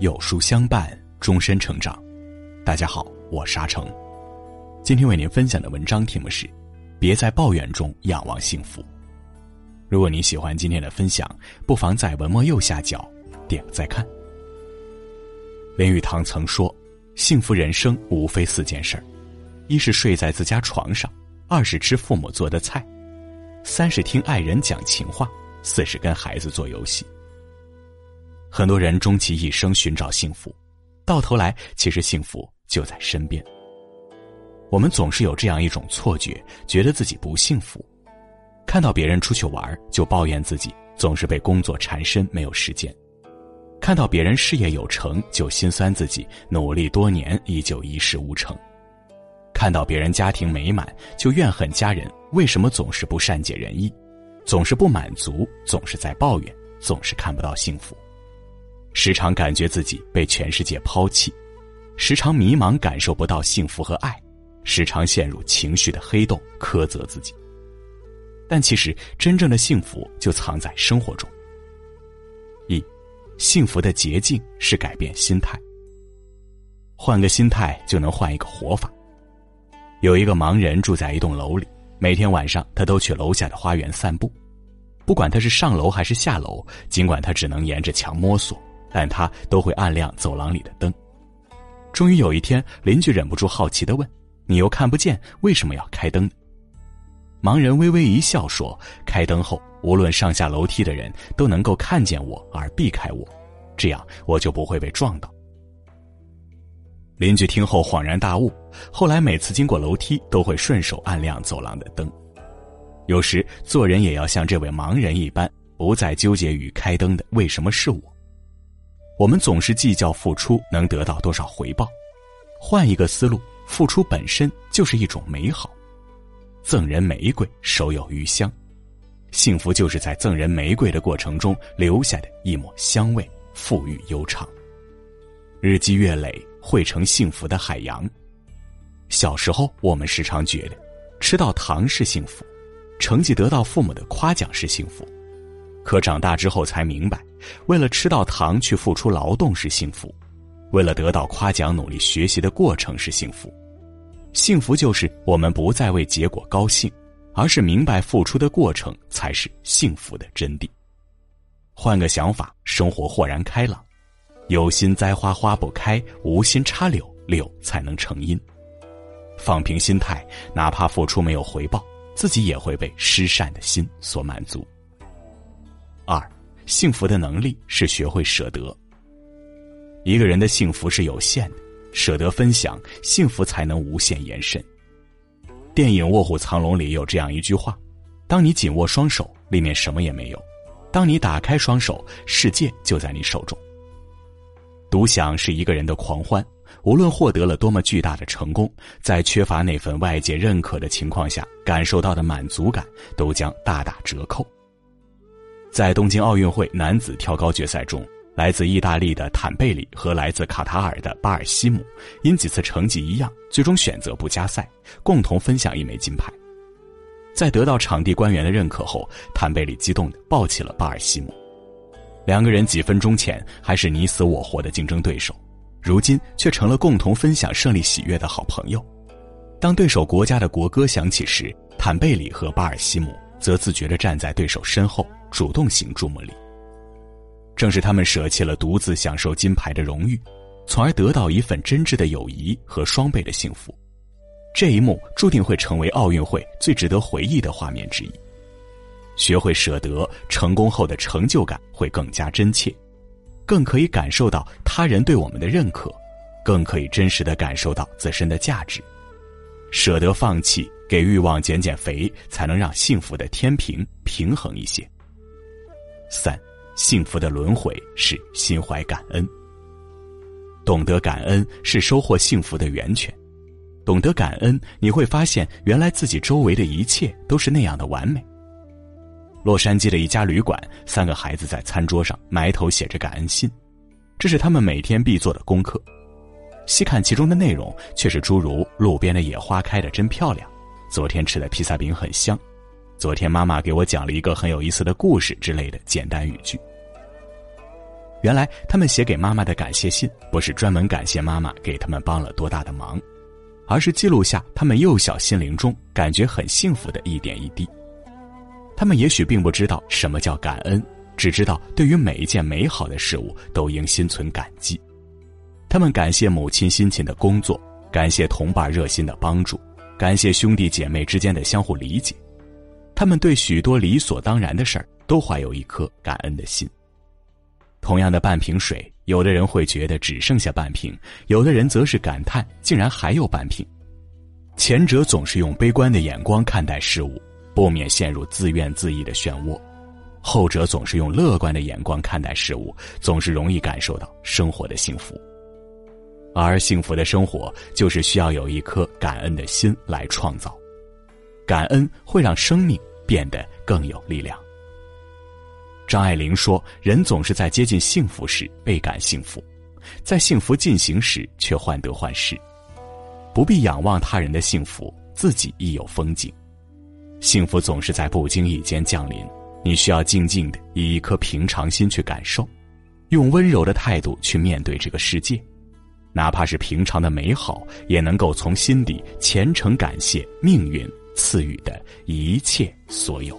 有书相伴，终身成长。大家好，我沙成。今天为您分享的文章题目是：别在抱怨中仰望幸福。如果你喜欢今天的分享，不妨在文末右下角点个再看。林语堂曾说：“幸福人生无非四件事儿，一是睡在自家床上，二是吃父母做的菜，三是听爱人讲情话，四是跟孩子做游戏。”很多人终其一生寻找幸福，到头来其实幸福就在身边。我们总是有这样一种错觉，觉得自己不幸福，看到别人出去玩就抱怨自己总是被工作缠身没有时间，看到别人事业有成就心酸自己努力多年依旧一事无成，看到别人家庭美满就怨恨家人为什么总是不善解人意，总是不满足，总是在抱怨，总是看不到幸福。时常感觉自己被全世界抛弃，时常迷茫，感受不到幸福和爱，时常陷入情绪的黑洞，苛责自己。但其实，真正的幸福就藏在生活中。一，幸福的捷径是改变心态。换个心态，就能换一个活法。有一个盲人住在一栋楼里，每天晚上他都去楼下的花园散步，不管他是上楼还是下楼，尽管他只能沿着墙摸索。但他都会暗亮走廊里的灯。终于有一天，邻居忍不住好奇的问：“你又看不见，为什么要开灯？”盲人微微一笑说：“开灯后，无论上下楼梯的人都能够看见我而避开我，这样我就不会被撞到。”邻居听后恍然大悟，后来每次经过楼梯都会顺手按亮走廊的灯。有时做人也要像这位盲人一般，不再纠结于开灯的为什么是我。我们总是计较付出能得到多少回报，换一个思路，付出本身就是一种美好。赠人玫瑰，手有余香，幸福就是在赠人玫瑰的过程中留下的一抹香味，馥郁悠长。日积月累，汇成幸福的海洋。小时候，我们时常觉得，吃到糖是幸福，成绩得到父母的夸奖是幸福。可长大之后才明白，为了吃到糖去付出劳动是幸福，为了得到夸奖努力学习的过程是幸福。幸福就是我们不再为结果高兴，而是明白付出的过程才是幸福的真谛。换个想法，生活豁然开朗。有心栽花花不开，无心插柳柳才能成荫。放平心态，哪怕付出没有回报，自己也会被施善的心所满足。二，幸福的能力是学会舍得。一个人的幸福是有限的，舍得分享，幸福才能无限延伸。电影《卧虎藏龙》里有这样一句话：“当你紧握双手，里面什么也没有；当你打开双手，世界就在你手中。”独享是一个人的狂欢，无论获得了多么巨大的成功，在缺乏那份外界认可的情况下，感受到的满足感都将大打折扣。在东京奥运会男子跳高决赛中，来自意大利的坦贝里和来自卡塔尔的巴尔西姆因几次成绩一样，最终选择不加赛，共同分享一枚金牌。在得到场地官员的认可后，坦贝里激动地抱起了巴尔西姆。两个人几分钟前还是你死我活的竞争对手，如今却成了共同分享胜利喜悦的好朋友。当对手国家的国歌响起时，坦贝里和巴尔西姆则自觉地站在对手身后。主动型注目礼，正是他们舍弃了独自享受金牌的荣誉，从而得到一份真挚的友谊和双倍的幸福。这一幕注定会成为奥运会最值得回忆的画面之一。学会舍得，成功后的成就感会更加真切，更可以感受到他人对我们的认可，更可以真实的感受到自身的价值。舍得放弃，给欲望减减肥，才能让幸福的天平平衡一些。三，幸福的轮回是心怀感恩。懂得感恩是收获幸福的源泉。懂得感恩，你会发现原来自己周围的一切都是那样的完美。洛杉矶的一家旅馆，三个孩子在餐桌上埋头写着感恩信，这是他们每天必做的功课。细看其中的内容，却是诸如路边的野花开得真漂亮，昨天吃的披萨饼很香。昨天妈妈给我讲了一个很有意思的故事之类的简单语句。原来他们写给妈妈的感谢信，不是专门感谢妈妈给他们帮了多大的忙，而是记录下他们幼小心灵中感觉很幸福的一点一滴。他们也许并不知道什么叫感恩，只知道对于每一件美好的事物都应心存感激。他们感谢母亲辛勤的工作，感谢同伴热心的帮助，感谢兄弟姐妹之间的相互理解。他们对许多理所当然的事儿都怀有一颗感恩的心。同样的半瓶水，有的人会觉得只剩下半瓶，有的人则是感叹竟然还有半瓶。前者总是用悲观的眼光看待事物，不免陷入自怨自艾的漩涡；后者总是用乐观的眼光看待事物，总是容易感受到生活的幸福。而幸福的生活，就是需要有一颗感恩的心来创造。感恩会让生命变得更有力量。张爱玲说：“人总是在接近幸福时倍感幸福，在幸福进行时却患得患失。不必仰望他人的幸福，自己亦有风景。幸福总是在不经意间降临，你需要静静的以一颗平常心去感受，用温柔的态度去面对这个世界，哪怕是平常的美好，也能够从心底虔诚感谢命运赐予的一切所有。”